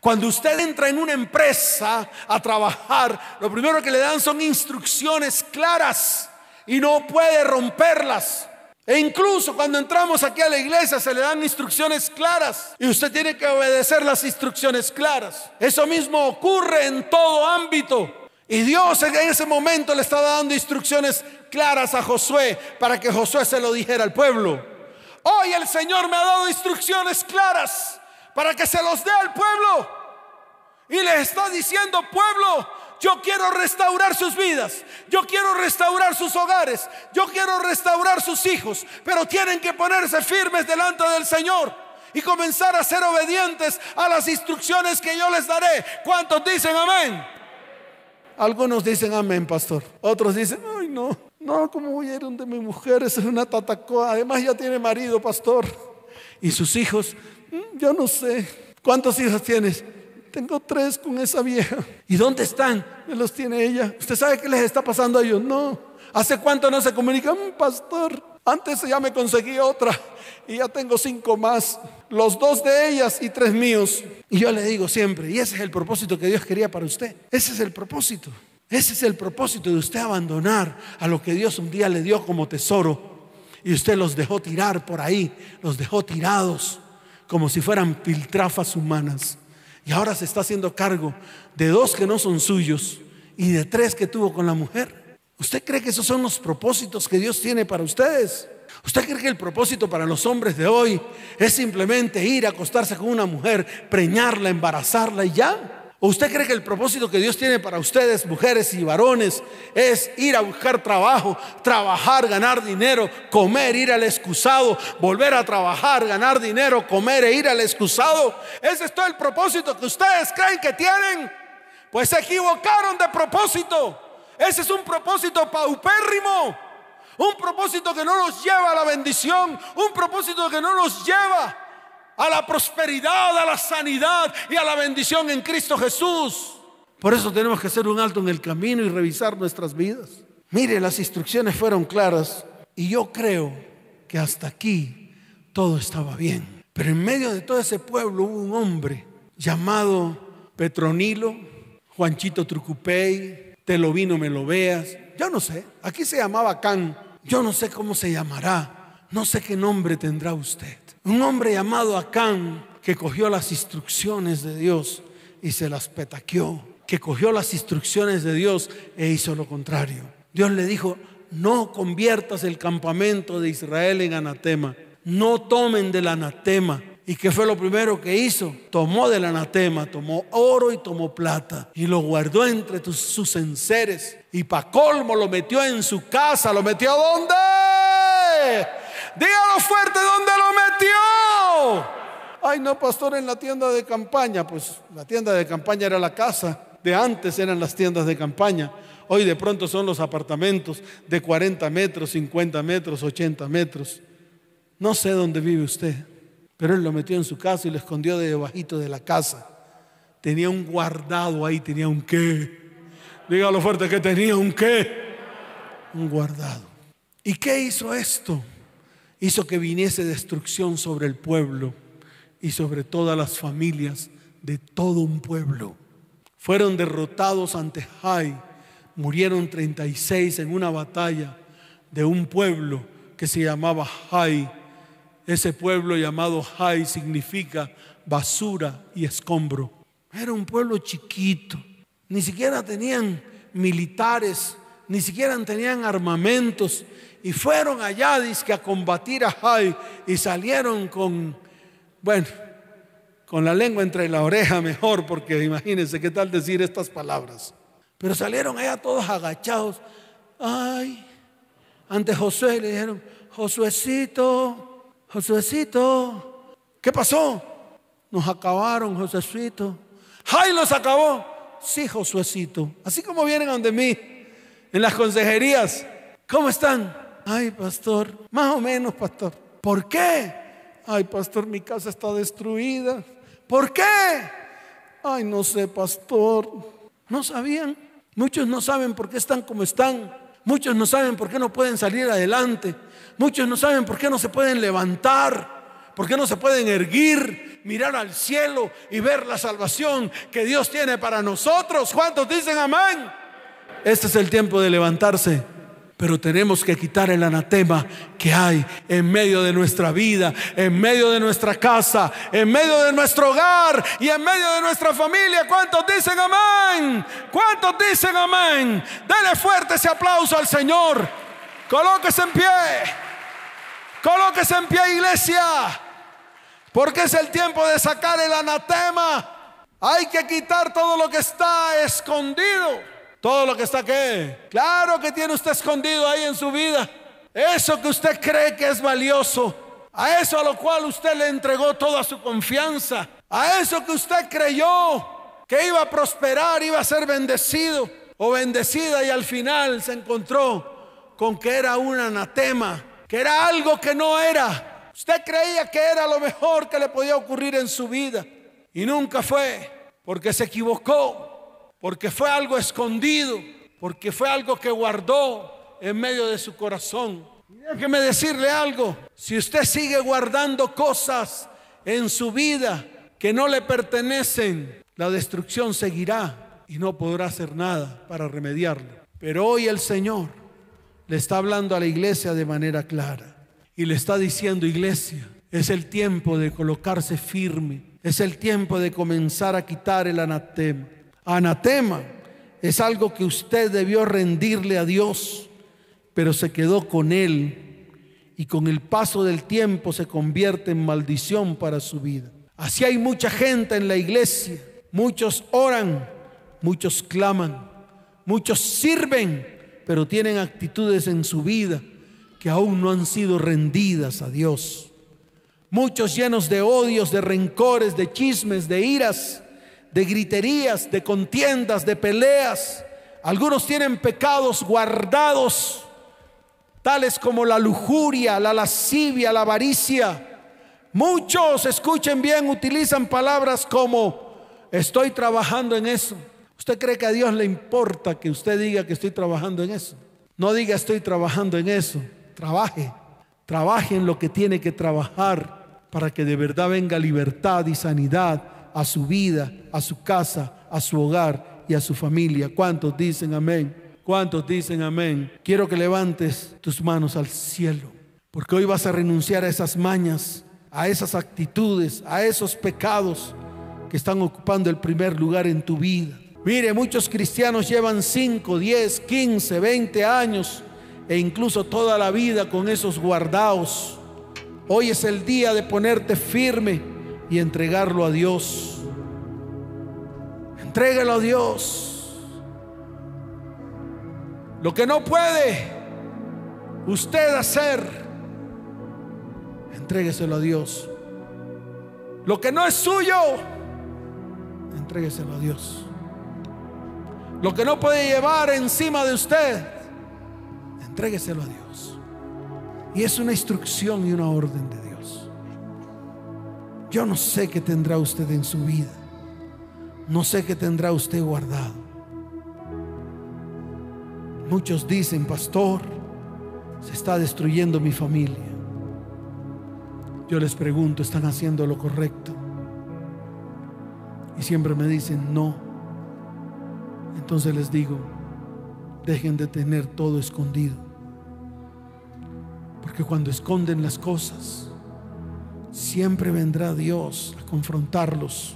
Cuando usted entra en una empresa a trabajar, lo primero que le dan son instrucciones claras y no puede romperlas. E incluso cuando entramos aquí a la iglesia se le dan instrucciones claras y usted tiene que obedecer las instrucciones claras. Eso mismo ocurre en todo ámbito. Y Dios en ese momento le estaba dando instrucciones claras a Josué para que Josué se lo dijera al pueblo. Hoy el Señor me ha dado instrucciones claras para que se los dé al pueblo. Y le está diciendo, pueblo, yo quiero restaurar sus vidas, yo quiero restaurar sus hogares, yo quiero restaurar sus hijos, pero tienen que ponerse firmes delante del Señor y comenzar a ser obedientes a las instrucciones que yo les daré. ¿Cuántos dicen amén? Algunos dicen amén, pastor. Otros dicen, ay no, no, ¿cómo voy a ir donde mi mujer es una tatacoa? Además ya tiene marido, pastor. Y sus hijos, mm, yo no sé. ¿Cuántos hijos tienes? Tengo tres con esa vieja. ¿Y dónde están? Me los tiene ella. ¿Usted sabe qué les está pasando a ellos? No. ¿Hace cuánto no se comunican? Mm, pastor, antes ya me conseguí otra y ya tengo cinco más, los dos de ellas y tres míos. Y yo le digo siempre, y ese es el propósito que Dios quería para usted. Ese es el propósito. Ese es el propósito de usted abandonar a lo que Dios un día le dio como tesoro y usted los dejó tirar por ahí, los dejó tirados como si fueran piltrafas humanas. Y ahora se está haciendo cargo de dos que no son suyos y de tres que tuvo con la mujer. ¿Usted cree que esos son los propósitos que Dios tiene para ustedes? ¿Usted cree que el propósito para los hombres de hoy es simplemente ir a acostarse con una mujer, preñarla, embarazarla y ya? ¿O usted cree que el propósito que Dios tiene para ustedes, mujeres y varones, es ir a buscar trabajo, trabajar, ganar dinero, comer, ir al excusado, volver a trabajar, ganar dinero, comer e ir al excusado? ¿Ese es todo el propósito que ustedes creen que tienen? Pues se equivocaron de propósito. Ese es un propósito paupérrimo. Un propósito que no nos lleva a la bendición. Un propósito que no nos lleva a la prosperidad, a la sanidad y a la bendición en Cristo Jesús. Por eso tenemos que hacer un alto en el camino y revisar nuestras vidas. Mire, las instrucciones fueron claras y yo creo que hasta aquí todo estaba bien. Pero en medio de todo ese pueblo hubo un hombre llamado Petronilo, Juanchito Trucupey, te lo vino, me lo veas. Yo no sé, aquí se llamaba Can. Yo no sé cómo se llamará, no sé qué nombre tendrá usted. Un hombre llamado Acán que cogió las instrucciones de Dios y se las petaqueó, que cogió las instrucciones de Dios e hizo lo contrario. Dios le dijo, no conviertas el campamento de Israel en anatema, no tomen del anatema. ¿Y qué fue lo primero que hizo? Tomó del anatema, tomó oro y tomó plata y lo guardó entre sus enseres. Y para colmo lo metió en su casa, lo metió ¿dónde? Dígalo fuerte, ¿dónde lo metió? Ay, no, pastor, en la tienda de campaña. Pues la tienda de campaña era la casa. De antes eran las tiendas de campaña. Hoy de pronto son los apartamentos de 40 metros, 50 metros, 80 metros. No sé dónde vive usted, pero él lo metió en su casa y lo escondió debajito de la casa. Tenía un guardado ahí, tenía un qué. Dígalo fuerte que tenía un qué. Un guardado. ¿Y qué hizo esto? hizo que viniese destrucción sobre el pueblo y sobre todas las familias de todo un pueblo. Fueron derrotados ante Jai, murieron 36 en una batalla de un pueblo que se llamaba Jai. Ese pueblo llamado Jai significa basura y escombro. Era un pueblo chiquito, ni siquiera tenían militares, ni siquiera tenían armamentos, y fueron allá que a combatir a Jai y salieron con, bueno, con la lengua entre la oreja mejor, porque imagínense qué tal decir estas palabras. Pero salieron allá todos agachados. Ay, ante Josué le dijeron, Josuecito, Josuecito, ¿qué pasó? Nos acabaron, Josuecito. Jai los acabó. Sí, Josuecito. Así como vienen ante mí en las consejerías. ¿Cómo están? Ay, pastor, más o menos, pastor. ¿Por qué? Ay, pastor, mi casa está destruida. ¿Por qué? Ay, no sé, pastor. No sabían. Muchos no saben por qué están como están. Muchos no saben por qué no pueden salir adelante. Muchos no saben por qué no se pueden levantar. Por qué no se pueden erguir, mirar al cielo y ver la salvación que Dios tiene para nosotros. ¿Cuántos dicen amén? Este es el tiempo de levantarse pero tenemos que quitar el anatema que hay en medio de nuestra vida, en medio de nuestra casa, en medio de nuestro hogar y en medio de nuestra familia. ¿Cuántos dicen amén? ¿Cuántos dicen amén? Dale fuerte ese aplauso al Señor. Colóquese en pie. Colóquese en pie, iglesia. Porque es el tiempo de sacar el anatema. Hay que quitar todo lo que está escondido. Todo lo que está aquí. Claro que tiene usted escondido ahí en su vida. Eso que usted cree que es valioso. A eso a lo cual usted le entregó toda su confianza. A eso que usted creyó que iba a prosperar, iba a ser bendecido o bendecida y al final se encontró con que era un anatema, que era algo que no era. Usted creía que era lo mejor que le podía ocurrir en su vida y nunca fue porque se equivocó porque fue algo escondido, porque fue algo que guardó en medio de su corazón. Déjeme decirle algo, si usted sigue guardando cosas en su vida que no le pertenecen, la destrucción seguirá y no podrá hacer nada para remediarlo. Pero hoy el Señor le está hablando a la iglesia de manera clara y le está diciendo, iglesia, es el tiempo de colocarse firme, es el tiempo de comenzar a quitar el anatema. Anatema es algo que usted debió rendirle a Dios, pero se quedó con Él y con el paso del tiempo se convierte en maldición para su vida. Así hay mucha gente en la iglesia, muchos oran, muchos claman, muchos sirven, pero tienen actitudes en su vida que aún no han sido rendidas a Dios. Muchos llenos de odios, de rencores, de chismes, de iras, de griterías, de contiendas, de peleas. Algunos tienen pecados guardados, tales como la lujuria, la lascivia, la avaricia. Muchos, escuchen bien, utilizan palabras como estoy trabajando en eso. ¿Usted cree que a Dios le importa que usted diga que estoy trabajando en eso? No diga estoy trabajando en eso. Trabaje. Trabaje en lo que tiene que trabajar para que de verdad venga libertad y sanidad a su vida, a su casa, a su hogar y a su familia. ¿Cuántos dicen amén? ¿Cuántos dicen amén? Quiero que levantes tus manos al cielo, porque hoy vas a renunciar a esas mañas, a esas actitudes, a esos pecados que están ocupando el primer lugar en tu vida. Mire, muchos cristianos llevan 5, 10, 15, 20 años e incluso toda la vida con esos guardados. Hoy es el día de ponerte firme y entregarlo a Dios. Entrégalo a Dios. Lo que no puede usted hacer, entrégueselo a Dios. Lo que no es suyo, entrégueselo a Dios. Lo que no puede llevar encima de usted, entrégueselo a Dios. Y es una instrucción y una orden de Dios. Yo no sé qué tendrá usted en su vida. No sé qué tendrá usted guardado. Muchos dicen, pastor, se está destruyendo mi familia. Yo les pregunto, ¿están haciendo lo correcto? Y siempre me dicen, no. Entonces les digo, dejen de tener todo escondido. Porque cuando esconden las cosas, siempre vendrá Dios a confrontarlos.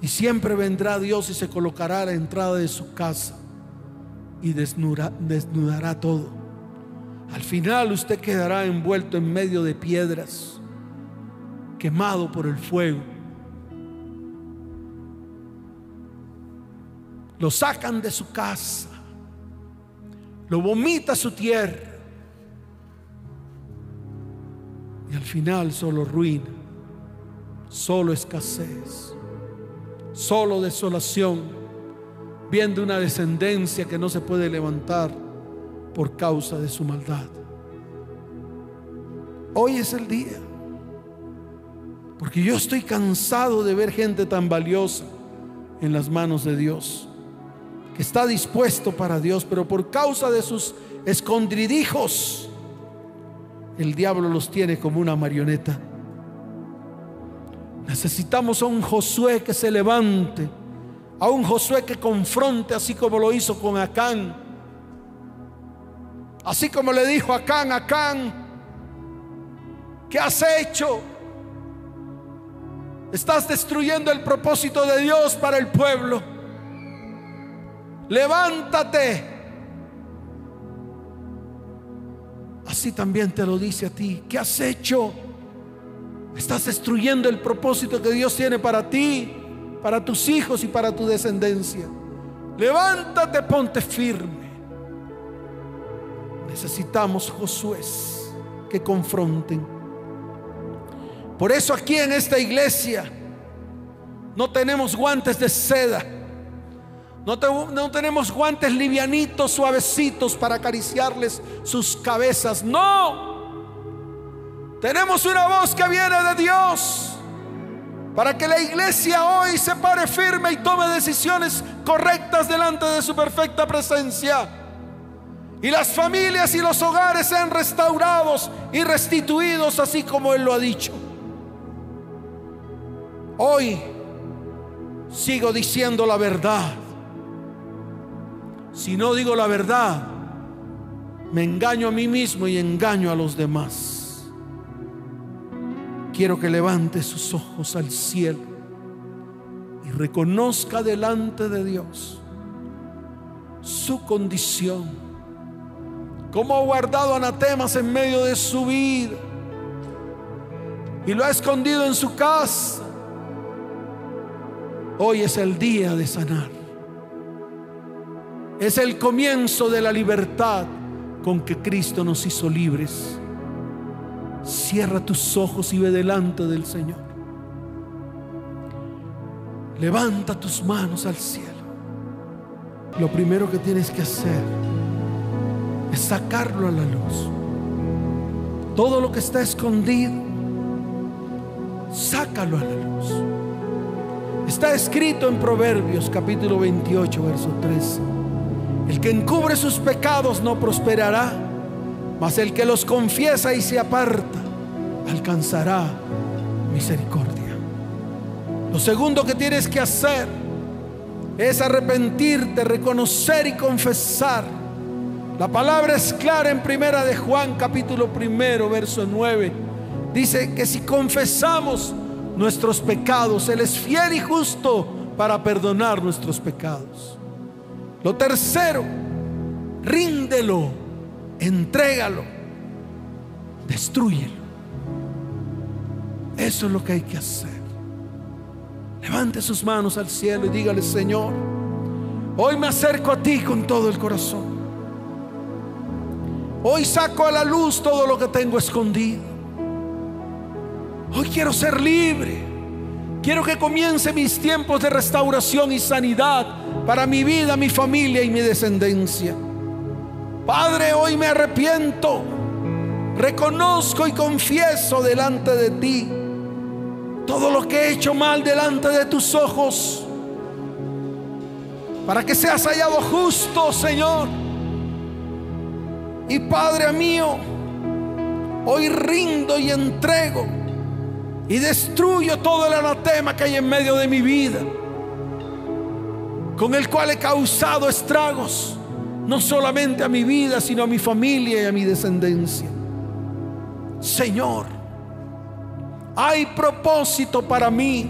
Y siempre vendrá Dios y se colocará a la entrada de su casa y desnudará todo. Al final usted quedará envuelto en medio de piedras, quemado por el fuego. Lo sacan de su casa, lo vomita su tierra. Y al final solo ruina, solo escasez, solo desolación, viendo una descendencia que no se puede levantar por causa de su maldad. Hoy es el día, porque yo estoy cansado de ver gente tan valiosa en las manos de Dios está dispuesto para Dios, pero por causa de sus escondridijos, el diablo los tiene como una marioneta. Necesitamos a un Josué que se levante, a un Josué que confronte así como lo hizo con Acán. Así como le dijo Acán, Acán, ¿qué has hecho? Estás destruyendo el propósito de Dios para el pueblo levántate. Así también te lo dice a ti. ¿Qué has hecho? Estás destruyendo el propósito que Dios tiene para ti, para tus hijos y para tu descendencia. Levántate, ponte firme. Necesitamos Josué que confronten. Por eso aquí en esta iglesia no tenemos guantes de seda no, tenemos guantes livianitos, suavecitos para acariciarles sus cabezas. No. Tenemos una voz que viene de Dios para que la iglesia hoy se pare firme y tome decisiones correctas delante de su perfecta presencia. Y las familias y los hogares sean restaurados y restituidos así como Él lo ha dicho. Hoy sigo diciendo la verdad. Si no digo la verdad, me engaño a mí mismo y engaño a los demás. Quiero que levante sus ojos al cielo y reconozca delante de Dios su condición, cómo ha guardado anatemas en medio de su vida y lo ha escondido en su casa. Hoy es el día de sanar. Es el comienzo de la libertad con que Cristo nos hizo libres. Cierra tus ojos y ve delante del Señor. Levanta tus manos al cielo. Lo primero que tienes que hacer es sacarlo a la luz. Todo lo que está escondido, sácalo a la luz. Está escrito en Proverbios capítulo 28, verso 13. El que encubre sus pecados no prosperará, mas el que los confiesa y se aparta alcanzará misericordia. Lo segundo que tienes que hacer es arrepentirte, reconocer y confesar. La palabra es clara en primera de Juan capítulo primero, verso 9. Dice que si confesamos nuestros pecados, Él es fiel y justo para perdonar nuestros pecados. Lo tercero, ríndelo, entrégalo, destruyelo. Eso es lo que hay que hacer. Levante sus manos al cielo y dígale, Señor, hoy me acerco a ti con todo el corazón. Hoy saco a la luz todo lo que tengo escondido. Hoy quiero ser libre. Quiero que comience mis tiempos de restauración y sanidad para mi vida, mi familia y mi descendencia. Padre, hoy me arrepiento. Reconozco y confieso delante de ti todo lo que he hecho mal delante de tus ojos, para que seas hallado justo, Señor. Y Padre mío, hoy rindo y entrego y destruyo todo el anatema que hay en medio de mi vida, con el cual he causado estragos, no solamente a mi vida, sino a mi familia y a mi descendencia. Señor, hay propósito para mí.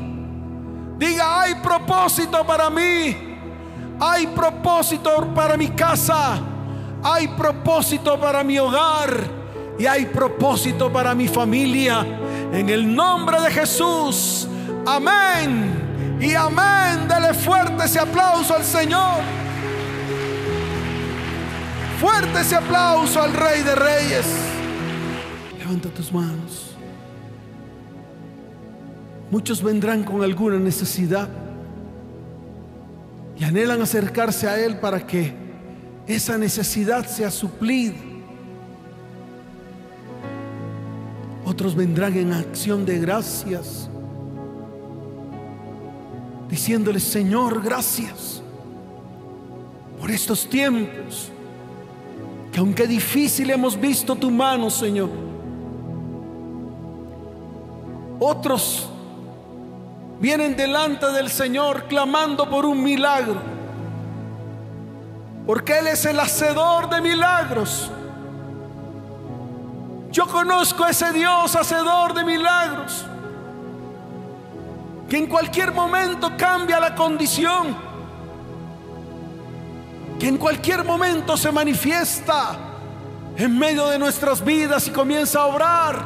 Diga, hay propósito para mí. Hay propósito para mi casa. Hay propósito para mi hogar. Y hay propósito para mi familia. En el nombre de Jesús. Amén. Y amén. Dele fuerte ese aplauso al Señor. Fuerte ese aplauso al Rey de Reyes. Levanta tus manos. Muchos vendrán con alguna necesidad y anhelan acercarse a Él para que esa necesidad sea suplida. Otros vendrán en acción de gracias, diciéndole, Señor, gracias por estos tiempos, que aunque difícil hemos visto tu mano, Señor. Otros vienen delante del Señor clamando por un milagro. Porque Él es el hacedor de milagros. Yo conozco a ese Dios hacedor de milagros. Que en cualquier momento cambia la condición. Que en cualquier momento se manifiesta en medio de nuestras vidas y comienza a obrar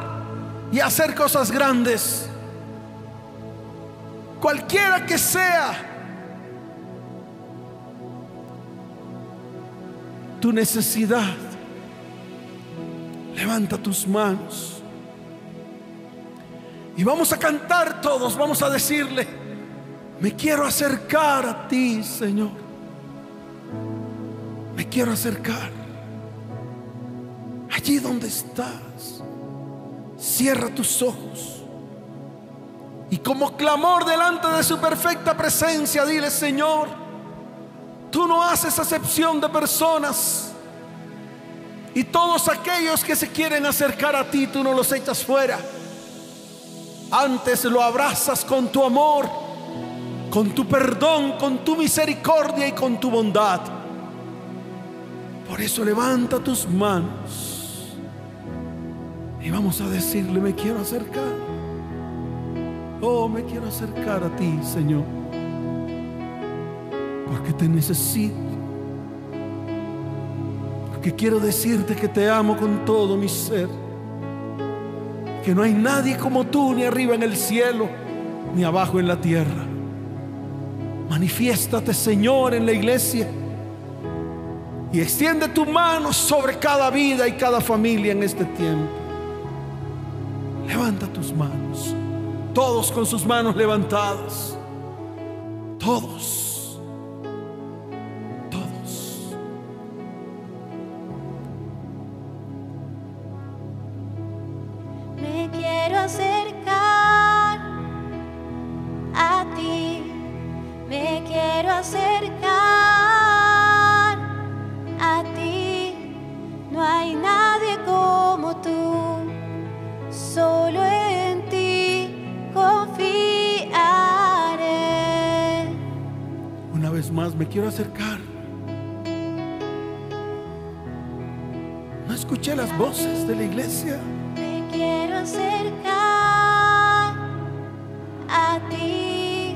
y a hacer cosas grandes cualquiera que sea tu necesidad, levanta tus manos y vamos a cantar todos, vamos a decirle, me quiero acercar a ti, Señor. Me quiero acercar. Allí donde estás, cierra tus ojos. Y como clamor delante de su perfecta presencia, dile, Señor, tú no haces acepción de personas. Y todos aquellos que se quieren acercar a ti, tú no los echas fuera. Antes lo abrazas con tu amor, con tu perdón, con tu misericordia y con tu bondad. Por eso levanta tus manos y vamos a decirle, me quiero acercar. Oh, me quiero acercar a ti, Señor. Porque te necesito. Porque quiero decirte que te amo con todo mi ser. Que no hay nadie como tú, ni arriba en el cielo, ni abajo en la tierra. Manifiéstate, Señor, en la iglesia. Y extiende tu mano sobre cada vida y cada familia en este tiempo. Levanta tus manos. Todos con sus manos levantadas. Todos. Más me quiero acercar. No escuché las voces de la iglesia. Me quiero acercar a ti.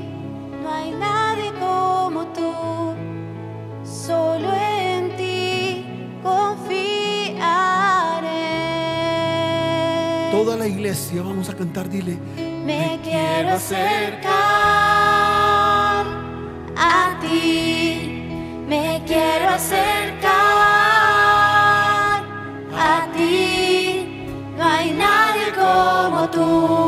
No hay nadie como tú. Solo en ti confiaré. Toda la iglesia vamos a cantar, dile. Me quiero acercar ti. Me quiero acercar a ti. No hay nadie como tú.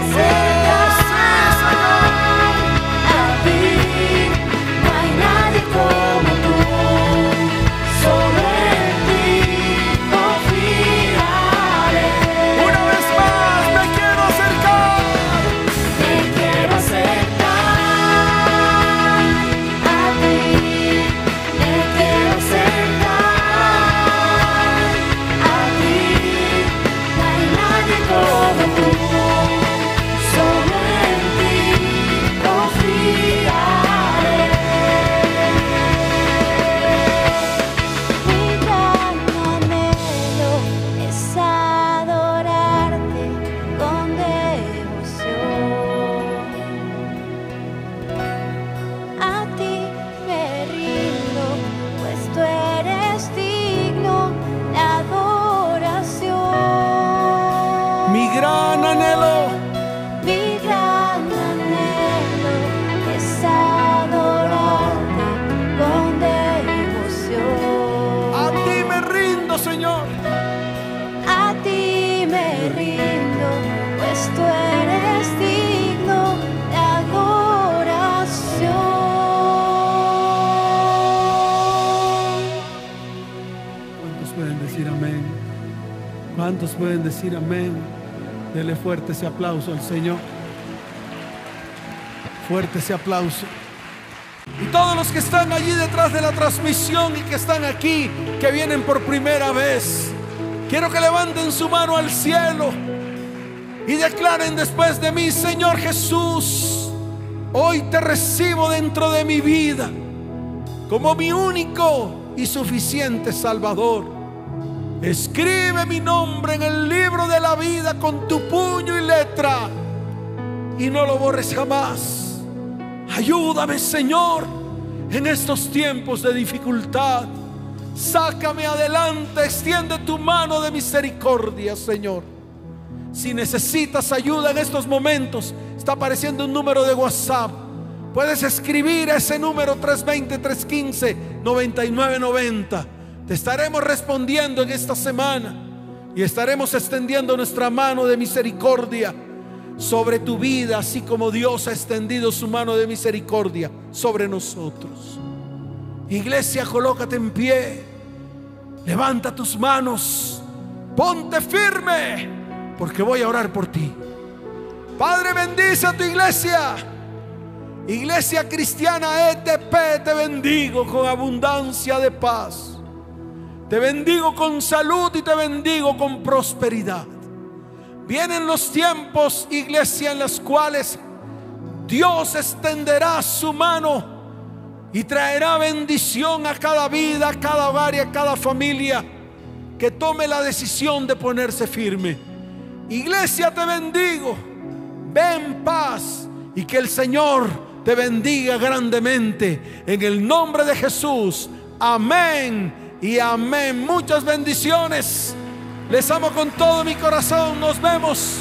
Quiero fuerte ese aplauso al Señor. Fuerte ese aplauso. Y todos los que están allí detrás de la transmisión y que están aquí, que vienen por primera vez, quiero que levanten su mano al cielo y declaren después de mí, Señor Jesús, hoy te recibo dentro de mi vida como mi único y suficiente Salvador. Escribe mi nombre en el libro de la vida con tu puño y letra y no lo borres jamás. Ayúdame, Señor, en estos tiempos de dificultad. Sácame adelante, extiende tu mano de misericordia, Señor. Si necesitas ayuda en estos momentos, está apareciendo un número de WhatsApp. Puedes escribir ese número 320-315-9990 Te estaremos respondiendo en esta semana y estaremos extendiendo nuestra mano de misericordia sobre tu vida, así como Dios ha extendido su mano de misericordia sobre nosotros. Iglesia, colócate en pie, levanta tus manos, ponte firme, porque voy a orar por ti. Padre, bendice a tu iglesia. Iglesia cristiana ETP, te bendigo con abundancia de paz. Te bendigo con salud y te bendigo con prosperidad. Vienen los tiempos, iglesia, en las cuales Dios extenderá su mano y traerá bendición a cada vida, a cada hogar y a cada familia que tome la decisión de ponerse firme. Iglesia, te bendigo. Ven paz y que el Señor te bendiga grandemente. En el nombre de Jesús. Amén y amén. Muchas bendiciones. Les amo con todo mi corazón. Nos vemos.